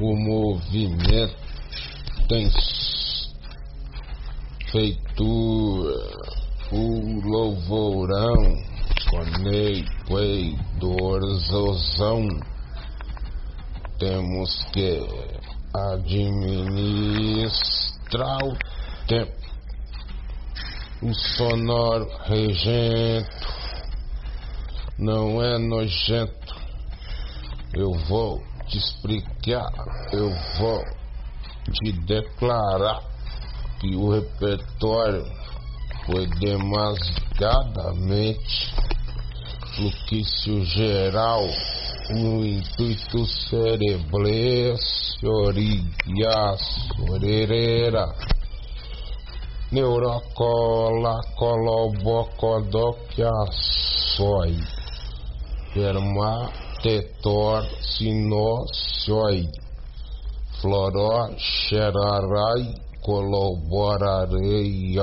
O movimento tem feitura, o louvorão, conei, coedorzozão. Temos que administrar o tempo. O sonoro regento não é nojento. Eu vou te explicar, eu vou te declarar que o repertório foi demasiadamente fluxo geral, o intuito cereblesse, origas, orerera, neurocola, colobocodoquiaçoi, permatetor, sinocioide, floró, xerarai, colaborarei,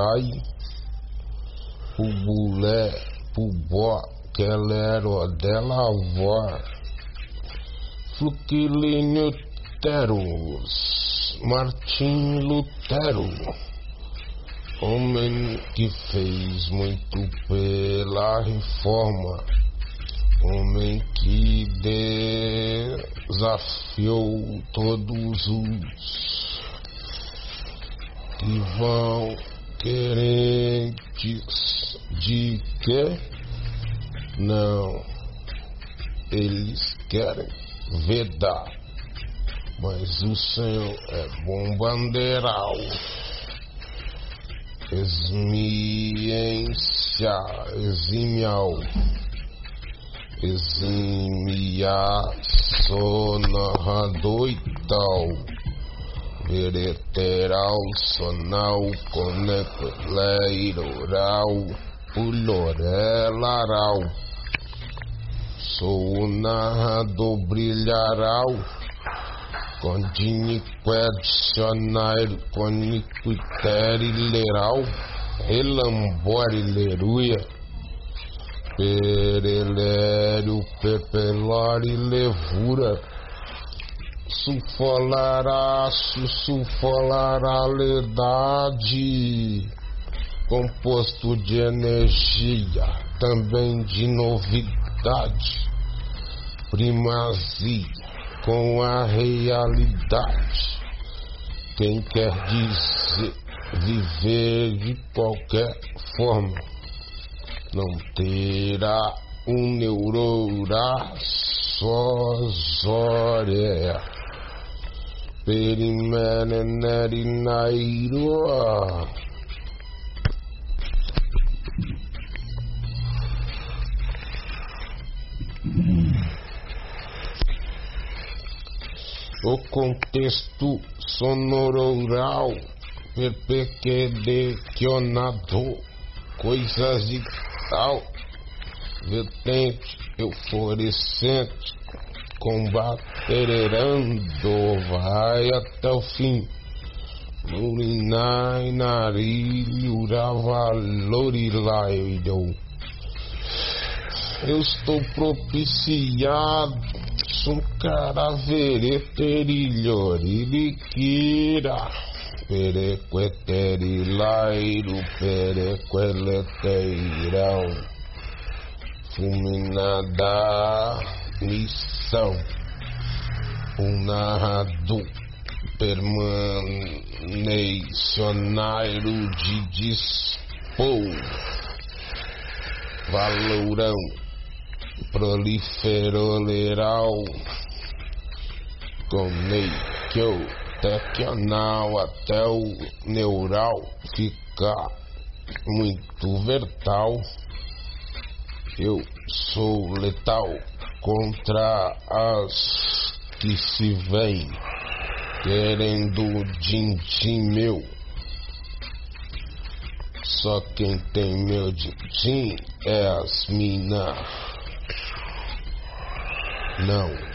pubulé, pubó, quelero, delavor, fluquilíneo terus, Martim Lutero, homem que fez muito pela reforma, homem que desafiou todos os que vão querentes de que não eles querem vedar, mas o Senhor é bom bandeiral, esmiência, eximial, eximia, sonarrador e tal vereteral, sonal, conecleiroral, pulorelaral. Sou o brilharal, condiniquedicionário, coniquiterileral, relamborileruia, perelério, pepelore, levura, sulfolaraço, sulfolaralidade, composto de energia, também de novidade, primazia com a realidade. Quem quer dizer viver de qualquer forma não terá um neurora sózória perimenenerinairoa o contexto sonoral perpequedequionado coisas e tal vertente euforescente combaterando vai até o fim. Lurinai narilho ravalorilaio eu estou propiciado sou caravereterilhoriliquira perequeterilairo perequeleteirão. Fulminada missão. Um narrador permanecionário de dispor. Valorão proliferoleral. Conectio tequional até o neural ficar muito vertal eu sou letal contra as que se vêm querendo din-din meu. Só quem tem meu din-din é as mina. Não,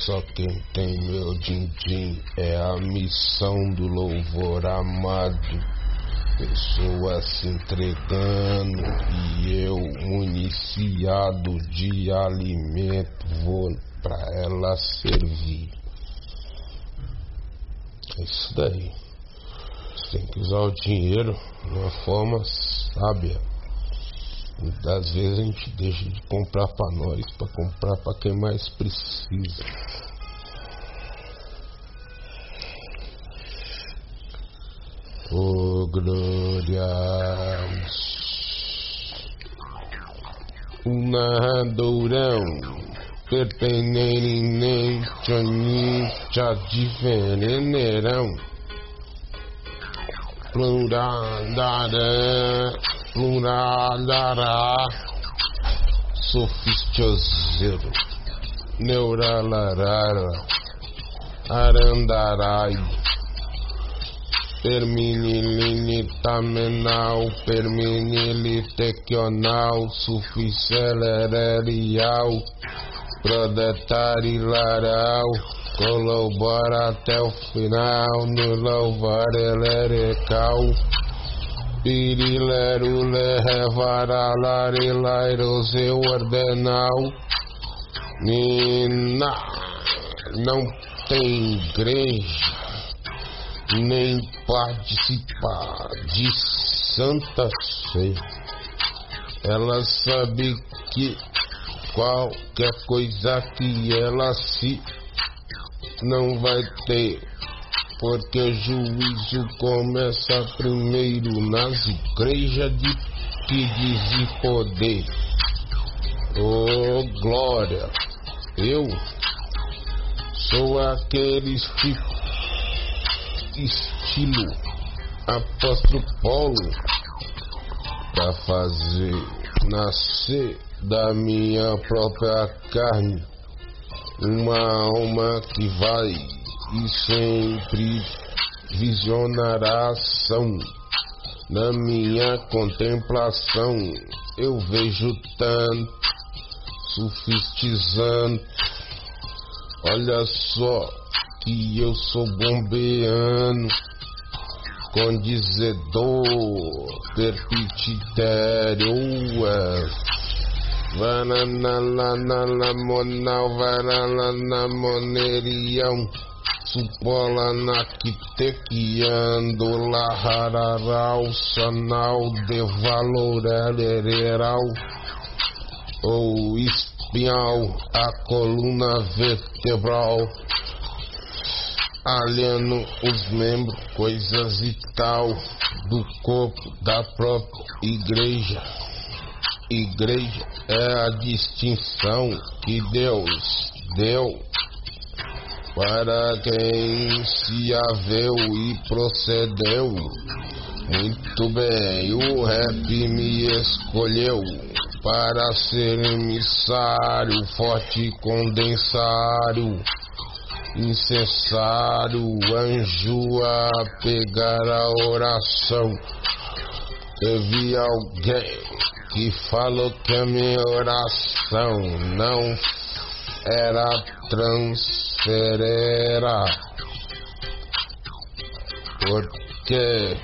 só quem tem meu din-din é a missão do louvor amado pessoas se entregando e eu, municiado de alimento, vou para ela servir. É isso daí. Você tem que usar o dinheiro de uma forma sábia. Muitas vezes a gente deixa de comprar para nós, para comprar para quem mais precisa. Oh, glória. O narradorão Perpeneriném, Tchanin, Tchadiferenerão Pluraldará, Pluralará Sofistioseiro Neuralarara Arandarai Perminilitamenal, perminilitequional, suficicelerial, laral, colabora até o final, no louvar elerecal. Larilairo seu ordenal. Nina, não tem igreja, nem participar de Santa Ceia. Ela sabe que qualquer coisa que ela se não vai ter, porque o juízo começa primeiro nas igrejas de que dizem poder. Oh glória, eu sou aquele estilo apóstolo Paulo para fazer nascer da minha própria carne uma alma que vai e sempre visionará ação. Na minha contemplação eu vejo tanto sofistizando. Olha só que eu sou bombeano condizedor perpititério Vananalamonal, monerião Supola naquitequiando Lahararal, sanal de valoreleral Ou espial, a coluna vertebral alieno os membros, coisas e tal do corpo da própria igreja. Igreja é a distinção que Deus deu para quem se haveu e procedeu. Muito bem, o rap me escolheu para ser emissário, forte condensário incessário, anjo a pegar a oração. Teve alguém que falou que a minha oração não era transferera. Porque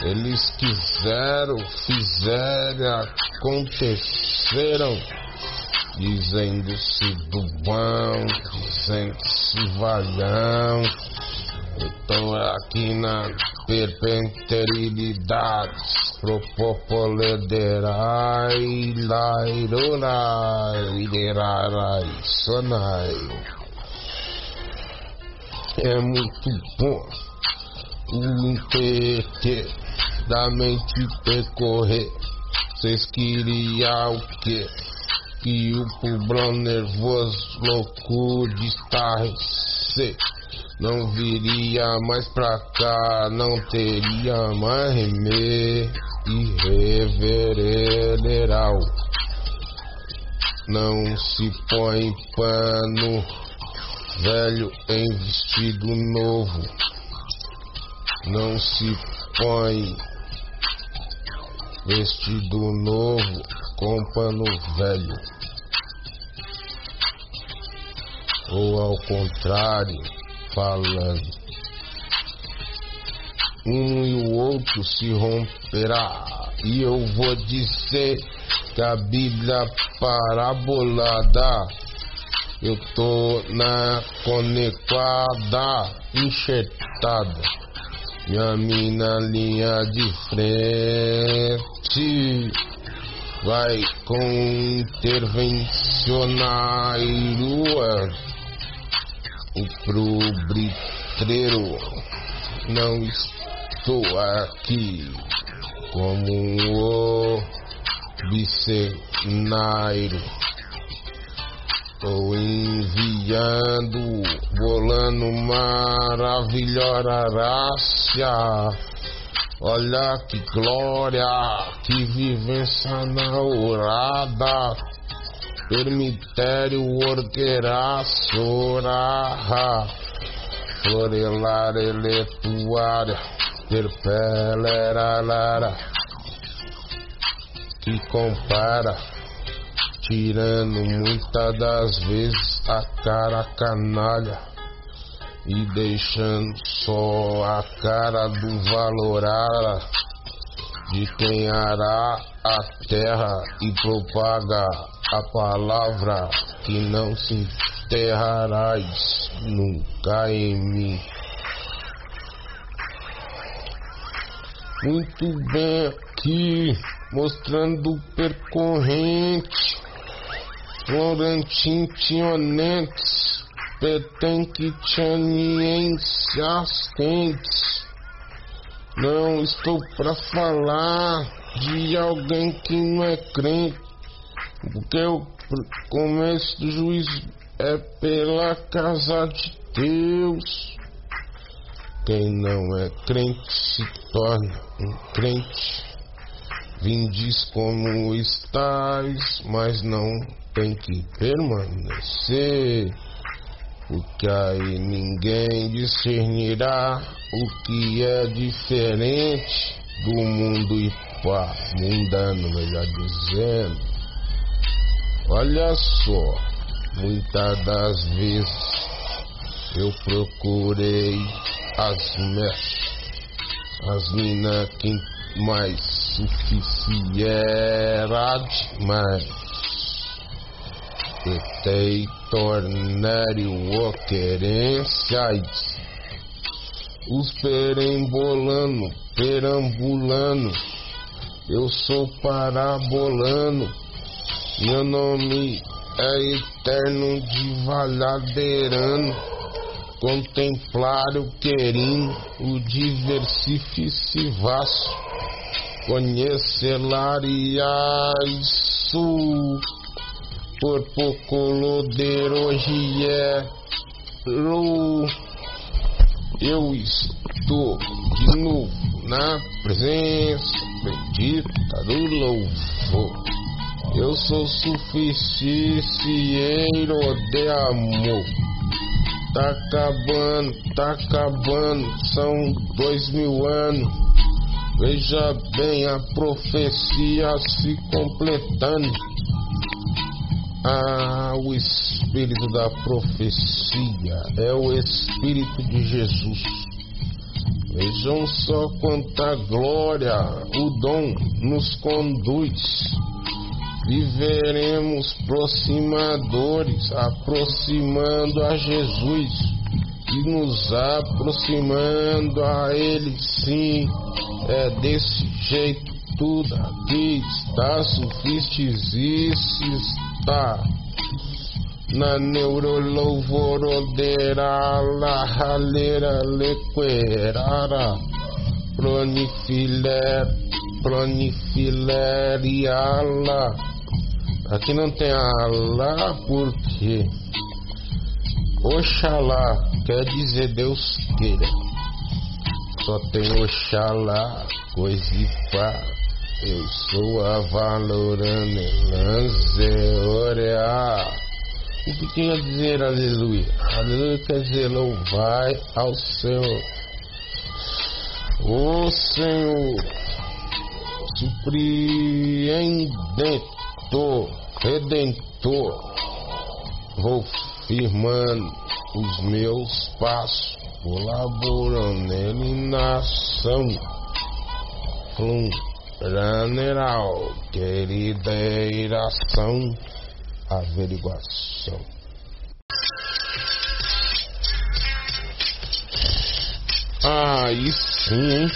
eles quiseram, fizeram, aconteceram dizendo-se do bom, dizendo-se valhão. Estou aqui na perpenterilidade, propopolederai, lairorai, liderarai, sonai. É muito bom o intérprete da mente percorrer. Vocês queriam o quê? que o pulbrão nervoso louco de estarrecer não viria mais pra cá, não teria mais remer e reverencial. Não se põe pano velho em vestido novo. Não se põe vestido novo com pano velho. Ou ao contrário, falando. Um e o outro se romperá. E eu vou dizer que a Bíblia parabolada Eu tô na conectada, enxertada. Minha mina linha de frente vai com intervencionário e pro britreiro. Não estou aqui como o bicenário. Estou enviando, bolando maravilhosa raça. Olha que glória, que vivência naurada. Permitério orqueira sorarra. Florelar eletuária. Terpelera lara. Que compara tirando muitas das vezes a cara canalha e deixando só a cara do valorara de quem hará a terra e propaga a palavra que não se enterrarás nunca em mim. Muito bem aqui, mostrando percorrente Florentintionenses, Petenquitianienses quentes. Não estou para falar de alguém que não é crente, porque o começo do juízo é pela casa de Deus. Quem não é crente se torna um crente. Vindes como estáis, mas não tem que permanecer, porque aí ninguém discernirá o que é diferente do mundo e pá, mundano, melhor dizendo. Olha só, muitas das vezes eu procurei as metas, as minas que mais suficiente, mas Tentei tornar o querências, os perembolando, perambulando, eu sou parabolando, meu nome é eterno de valhadeirano, contemplar o querido, o diversificaço, conhecer isso por pouco hoje é eu estou de novo na presença bendita do louvor. Eu sou suficiente de amor. Tá acabando, tá acabando, são dois mil anos. Veja bem a profecia se completando. Ah, o espírito da profecia é o espírito de Jesus. Vejam só quanta glória o dom nos conduz. Viveremos aproximadores, aproximando a Jesus e nos aproximando a Ele, sim. É desse jeito tudo aqui está está na neurolouvorodeira la raleira lequerara. Pronifiler pronifileriala. Aqui não tem ala porque Oxalá quer dizer Deus queira só tem Oxalá coisa e pá eu sou a valorane lanceorea. O que quer dizer aleluia? Aleluia quer dizer louvai ao Senhor. O Senhor, surpreendente, redentor, vou firmando os meus passos, colaboram nele na general querida iração averiguação. Aí sim,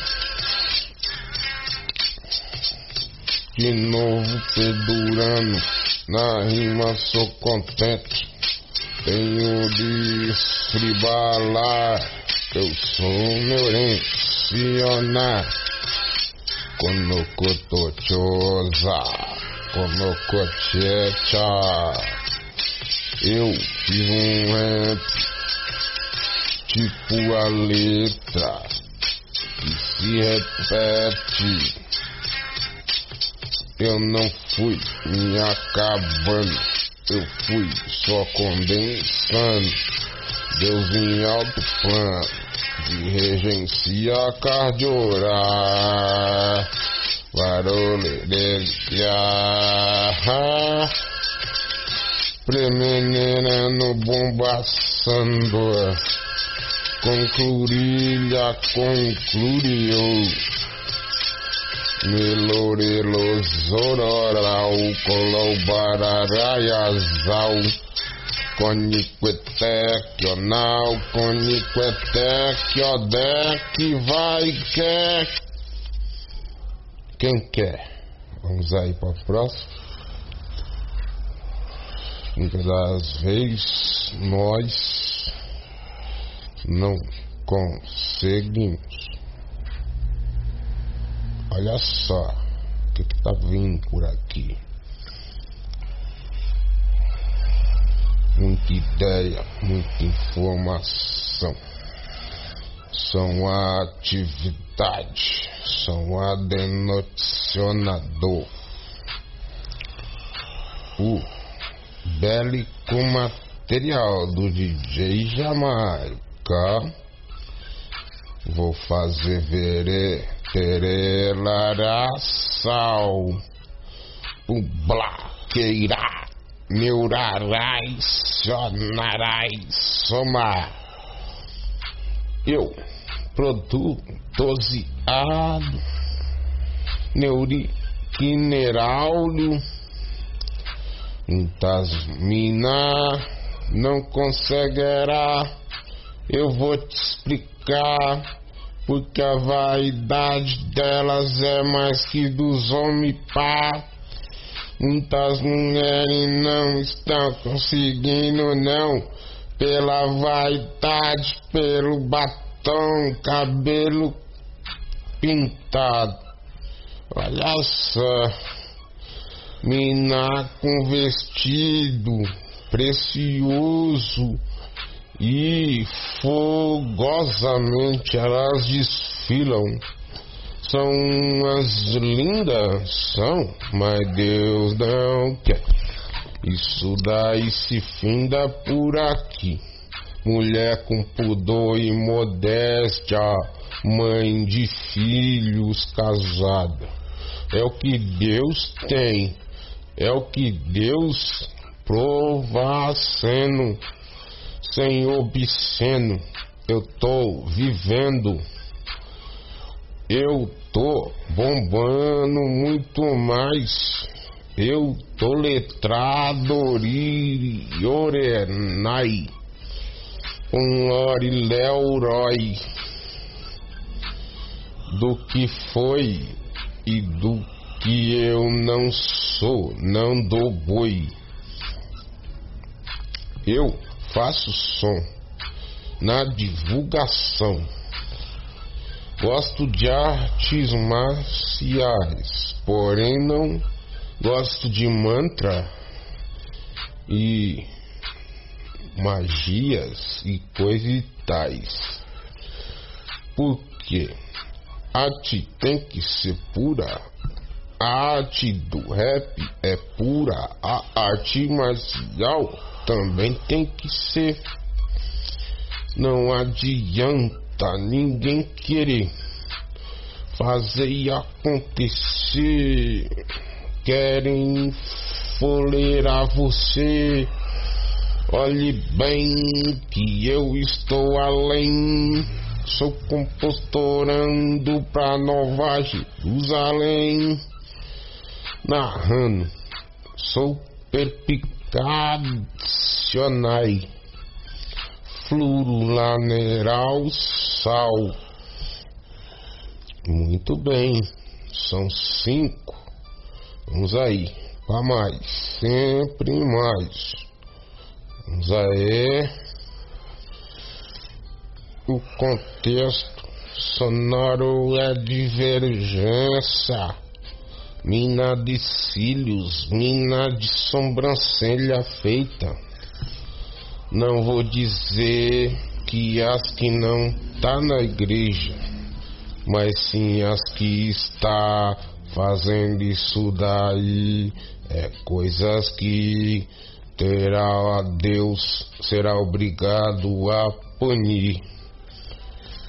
De novo pedurando, na rima sou contente, tenho disso estribalar, eu sou meu mencionar. Conocotochosa, conocochecha. Eu fiz um rap tipo a letra que se repete. Eu não fui me acabando, eu fui só condensando. Deus em alto plano, de regencia cardiorar. Barulheria, premenina bombaçando conclurilha concluriu Melorelo zororau colobararaiazau Coniquetequional, coniquetequiodec, vai quer. Quem quer? Vamos aí para o próximo. Muitas vezes nós não conseguimos. Olha só o que está vindo por aqui. Muita ideia, muita informação. São a atividade, são a denocionador. O bélico material do DJ Jamaica Vou fazer verê, terelaraçal, blaqueirá, neurarais, sonarais, somar. Eu, produto doseado, neuriquineráulio, intasmina, não conseguirá eu vou te explicar porque a vaidade delas é mais que dos homens pá. Muitas mulheres não estão conseguindo não pela vaidade, pelo batom, cabelo pintado. Olha só, mina com vestido precioso e fogosamente elas desfilam. São as lindas, são, mas Deus não quer. Isso daí se finda por aqui. Mulher com pudor e modéstia, mãe de filhos casada. É o que Deus tem, é o que Deus provacendo sem obsceno, eu tô vivendo, eu tô bombando muito mais, eu tô letrado orenai, um orileuroi do que foi e do que eu não sou, não dou boi. Eu faço som na divulgação. Gosto de artes marciais, porém não gosto de mantra e magias e coisas tais. Porque arte tem que ser pura. A arte do rap é pura. A arte marcial também tem que ser. Não adianta ninguém querer fazer e acontecer. Querem foleirar você. Olhe bem que eu estou além. Sou compostorando pra Nova Jerusalém. Narrando, sou perpicado Cacionai, Flurulaneral Sal, Muito bem. São cinco. Vamos aí. Para mais. Sempre mais. Vamos aí. O contexto sonoro é divergência. Mina de cílios, mina de sobrancelha feita. Não vou dizer que as que não tá na igreja, mas sim as que está fazendo isso daí é coisas que terá Deus será obrigado a punir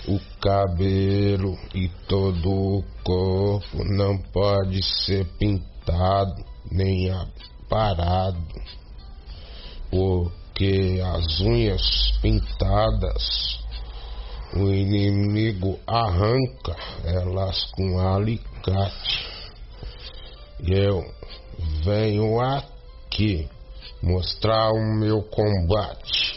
o cabelo e todo o corpo não pode ser pintado nem aparado porque as unhas pintadas o inimigo arranca elas com alicate. E eu venho aqui mostrar o meu combate.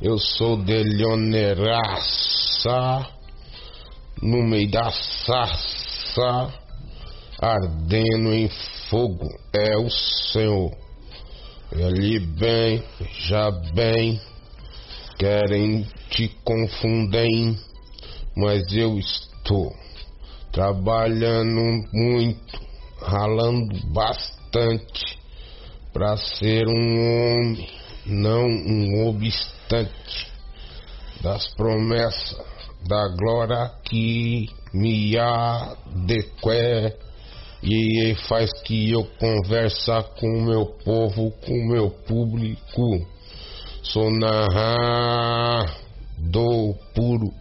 Eu sou de Leoneraça, no meio da sarça, ardendo em fogo é o Senhor. Ele bem, já bem, querem te confundem, mas eu estou trabalhando muito, ralando bastante para ser um homem, não um obstante das promessas da glória que me adequé e faz que eu conversa com o meu povo, com o meu público. Sou narrador puro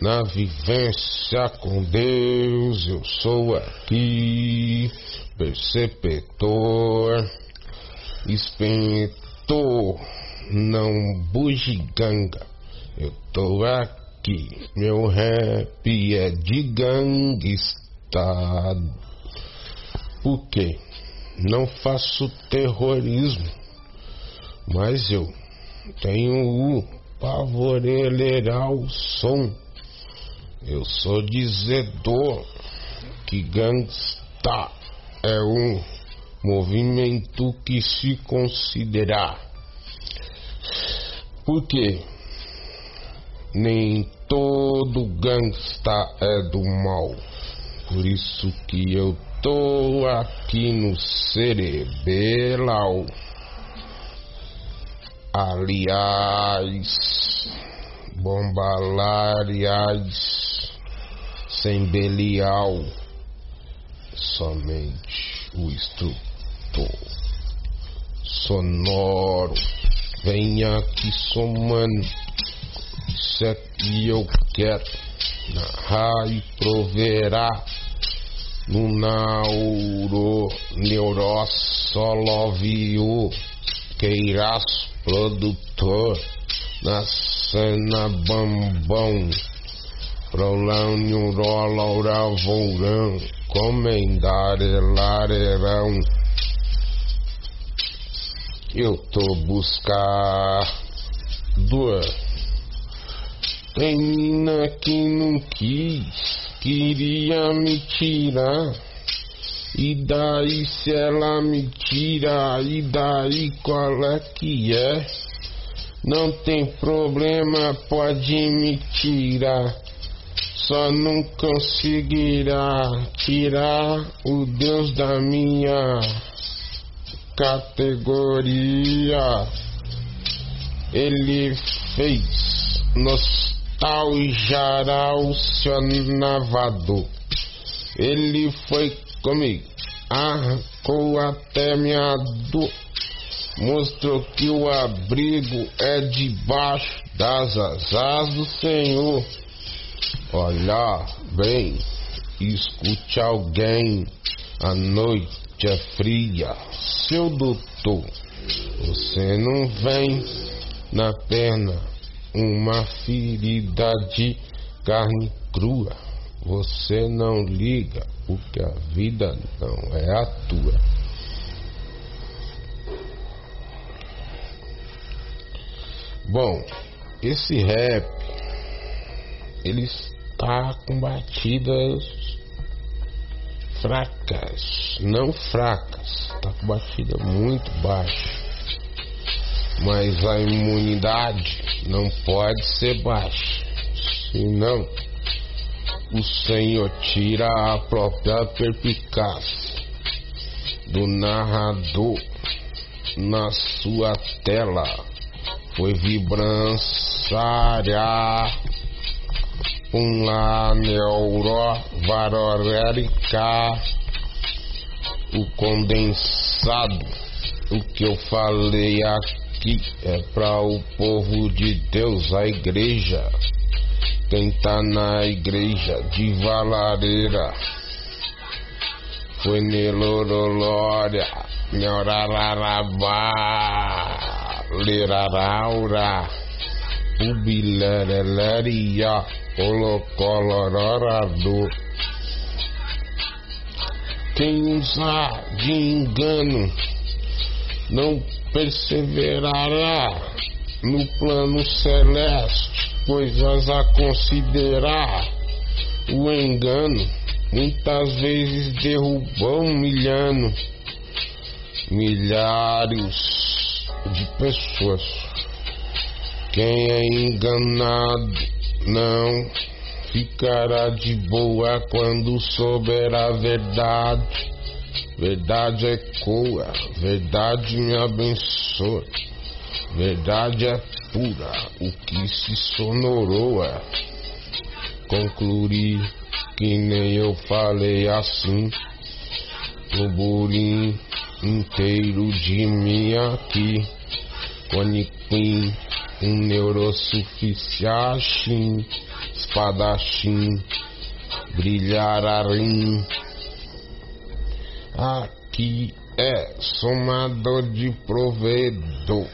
na vivência com Deus. Eu sou aqui perceptor, inspetor, não bugiganga. Eu tô aqui, meu rap é de gangsta. Por quê? Não faço terrorismo, mas eu tenho o o som. Eu sou dizedor que gangsta é um movimento que se considerar. Porque nem todo gangsta é do mal. Por isso que eu tô aqui no cerebelal. Aliás, bombalariais, sem belial, somente o instrutor sonoro. Venha aqui somando, isso é que eu quero, narrar e proverá no nauro neurossolovio queiras produtor na cena bambão prolânio rola vourão comendare larerão. Eu tô buscar dor tem mina que não quis queria me tirar e daí se ela me tira, e daí qual é que é? Não tem problema, pode me tirar. Só não conseguirá tirar o Deus da minha categoria. Ele fez nostalgiará o seu navador. Ele foi comigo. Arrancou até minha dor. Mostrou que o abrigo é debaixo das asas do Senhor. Olha bem, escute alguém. A noite é fria, seu doutor. Você não vem na perna uma ferida de carne crua. Você não liga porque a vida não é a tua. Bom, esse rap ele está com batidas fracas, não fracas, está com batida muito baixa. Mas a imunidade não pode ser baixa, senão o Senhor tira a própria perpicácia do narrador na sua tela. Foi vibranciária um lá neuro o condensado o que eu falei aqui é para o povo de Deus a igreja quem tá na igreja de Valareira foi Nelorolória, Neorararabá, Leraraura, Ubileraria, Colocolororado. Quem usar de engano não perseverará no plano celeste coisas a considerar. O engano muitas vezes derrubou humilhando milhares de pessoas. Quem é enganado não ficará de boa quando souber a verdade. Verdade ecoa, verdade me abençoa, verdade é pura, o que se sonoroa. Concluir que nem eu falei assim, no burim inteiro de mim aqui, Quaniquim, um neurosuficiachim, espadachim, brilhararim. Aqui é somador de provedor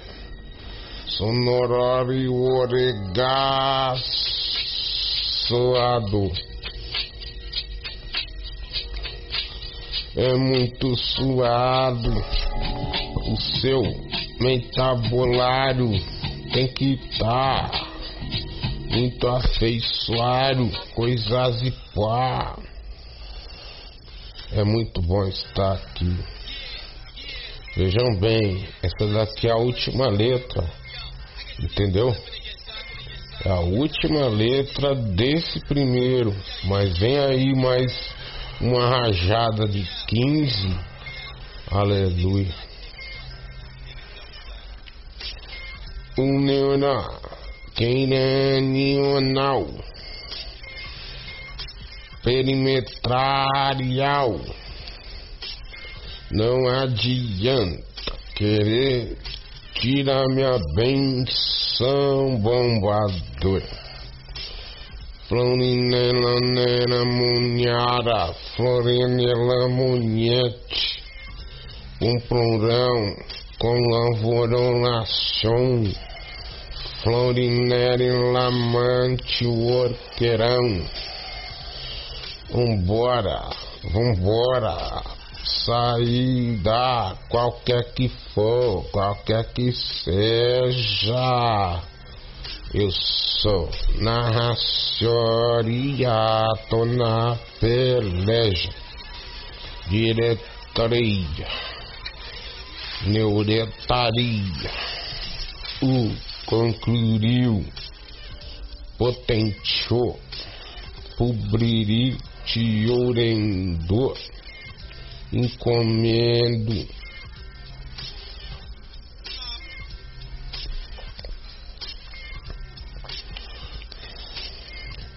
sonorário oregaçoado. É muito suado o seu metabolário tem que estar tá muito afeiçoado, coisas e pá. É muito bom estar aqui. Vejam bem, essa daqui é a última letra Entendeu? É a última letra desse primeiro. Mas vem aí mais uma rajada de 15. Aleluia. Um neonal. Quem é neonal? Perimetrarial. Não adianta querer tira minha benção bombador. Florinela nera munhara, florinela munhete, um plurão com lavorolação, florinela lamante o orqueirão. Vambora, vambora, saída, qualquer que for, qualquer que seja. Eu sou narracionia, tô na peleja, diretoria, neuretaria, o concluiu, potenciou, publiritiorendor encomendo.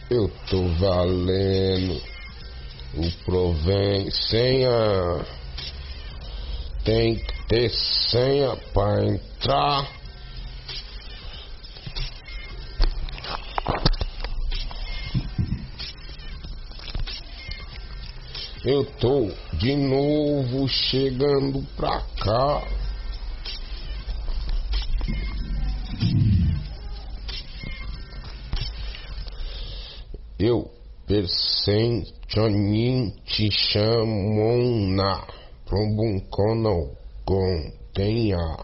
Eu tô valendo o provém senha. Tem que ter senha para entrar Eu tô de novo chegando pra cá. Eu te chamona prombuncono com tenha